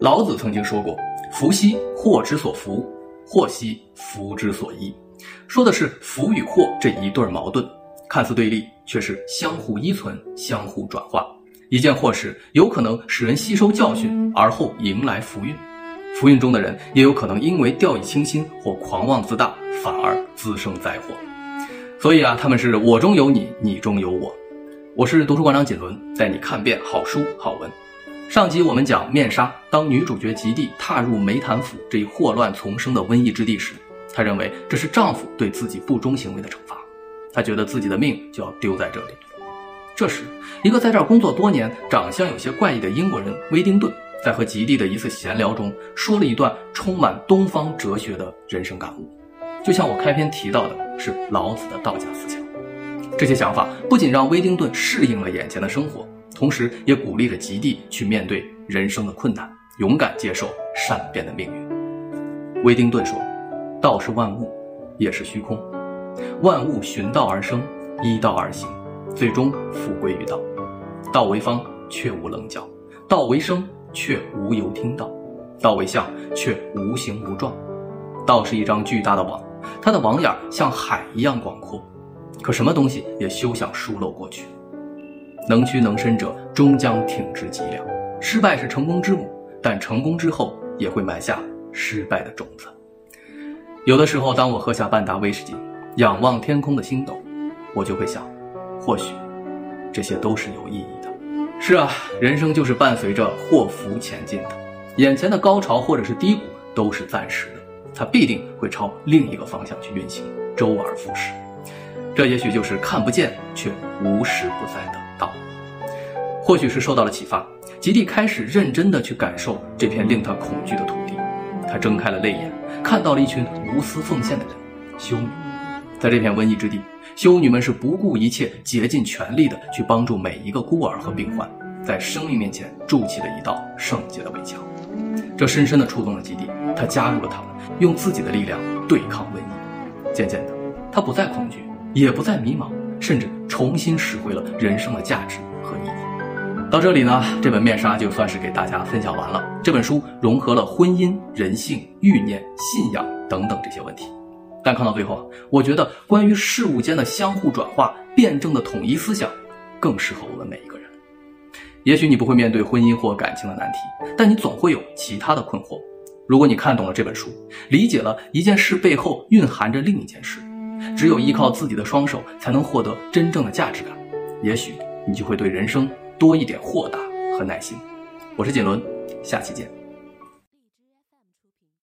老子曾经说过：“福兮祸之所伏，祸兮福之所依。”说的是福与祸这一对矛盾，看似对立，却是相互依存、相互转化。一件祸事有可能使人吸收教训，而后迎来福运；福运中的人也有可能因为掉以轻心或狂妄自大，反而滋生灾祸。所以啊，他们是我中有你，你中有我。我是读书馆长锦纶，带你看遍好书好文。上集我们讲面纱，当女主角吉蒂踏入梅潭府这一祸乱丛生的瘟疫之地时。她认为这是丈夫对自己不忠行为的惩罚，她觉得自己的命就要丢在这里。这时，一个在这儿工作多年、长相有些怪异的英国人威丁顿，在和吉蒂的一次闲聊中，说了一段充满东方哲学的人生感悟。就像我开篇提到的，是老子的道家思想。这些想法不仅让威丁顿适应了眼前的生活，同时也鼓励着吉地去面对人生的困难，勇敢接受善变的命运。威丁顿说。道是万物，也是虚空。万物循道而生，依道而行，最终复归于道。道为方，却无棱角；道为声，却无由听到；道为相，却无形无状。道是一张巨大的网，它的网眼像海一样广阔，可什么东西也休想疏漏过去。能屈能伸者，终将挺直脊梁。失败是成功之母，但成功之后也会埋下失败的种子。有的时候，当我喝下半打威士忌，仰望天空的星斗，我就会想，或许这些都是有意义的。是啊，人生就是伴随着祸福前进的，眼前的高潮或者是低谷都是暂时的，它必定会朝另一个方向去运行，周而复始。这也许就是看不见却无时不在的道。或许是受到了启发，吉蒂开始认真的去感受这片令他恐惧的土地，他睁开了泪眼。看到了一群无私奉献的人，修女，在这片瘟疫之地，修女们是不顾一切、竭尽全力的去帮助每一个孤儿和病患，在生命面前筑起了一道圣洁的围墙。这深深的触动了基地，他加入了他们，用自己的力量对抗瘟疫。渐渐的，他不再恐惧，也不再迷茫，甚至重新拾回了人生的价值和意义。到这里呢，这本面纱就算是给大家分享完了。这本书融合了婚姻、人性、欲念、信仰等等这些问题，但看到最后，我觉得关于事物间的相互转化、辩证的统一思想，更适合我们每一个人。也许你不会面对婚姻或感情的难题，但你总会有其他的困惑。如果你看懂了这本书，理解了一件事背后蕴含着另一件事，只有依靠自己的双手才能获得真正的价值感，也许你就会对人生。多一点豁达和耐心，我是锦纶，下期见。